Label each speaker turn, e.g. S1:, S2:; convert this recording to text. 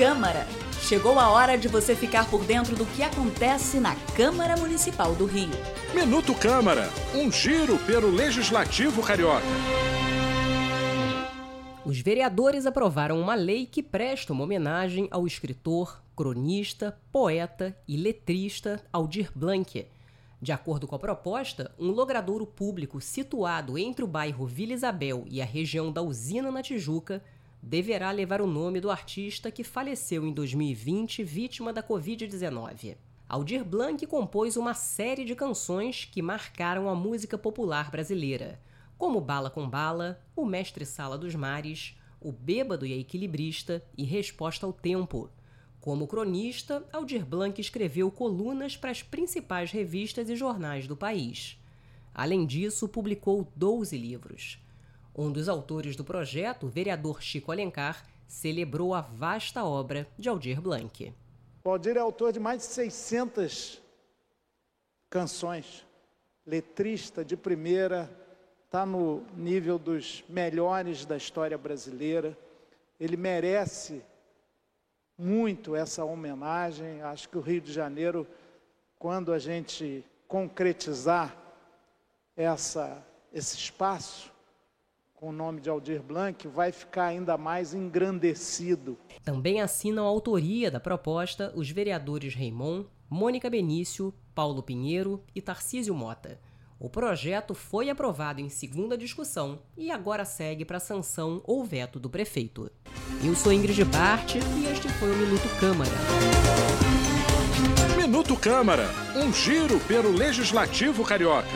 S1: Câmara. Chegou a hora de você ficar por dentro do que acontece na Câmara Municipal do Rio.
S2: Minuto Câmara, um giro pelo Legislativo Carioca.
S3: Os vereadores aprovaram uma lei que presta uma homenagem ao escritor, cronista, poeta e letrista Aldir Blanc. De acordo com a proposta, um logradouro público situado entre o bairro Vila Isabel e a região da Usina na Tijuca deverá levar o nome do artista que faleceu em 2020 vítima da Covid-19. Aldir Blanc compôs uma série de canções que marcaram a música popular brasileira, como Bala com Bala, O Mestre Sala dos Mares, O Bêbado e a Equilibrista e Resposta ao Tempo. Como cronista, Aldir Blanc escreveu colunas para as principais revistas e jornais do país. Além disso, publicou 12 livros. Um dos autores do projeto, o vereador Chico Alencar, celebrou a vasta obra de Aldir Blanc.
S4: O Aldir é autor de mais de 600 canções, letrista de primeira, está no nível dos melhores da história brasileira. Ele merece muito essa homenagem. Acho que o Rio de Janeiro, quando a gente concretizar essa, esse espaço, com o nome de Aldir Blanc, vai ficar ainda mais engrandecido.
S3: Também assinam a autoria da proposta os vereadores Raimon, Mônica Benício, Paulo Pinheiro e Tarcísio Mota. O projeto foi aprovado em segunda discussão e agora segue para sanção ou veto do prefeito. Eu sou Ingrid Bart e este foi o Minuto Câmara.
S2: Minuto Câmara, um giro pelo Legislativo Carioca.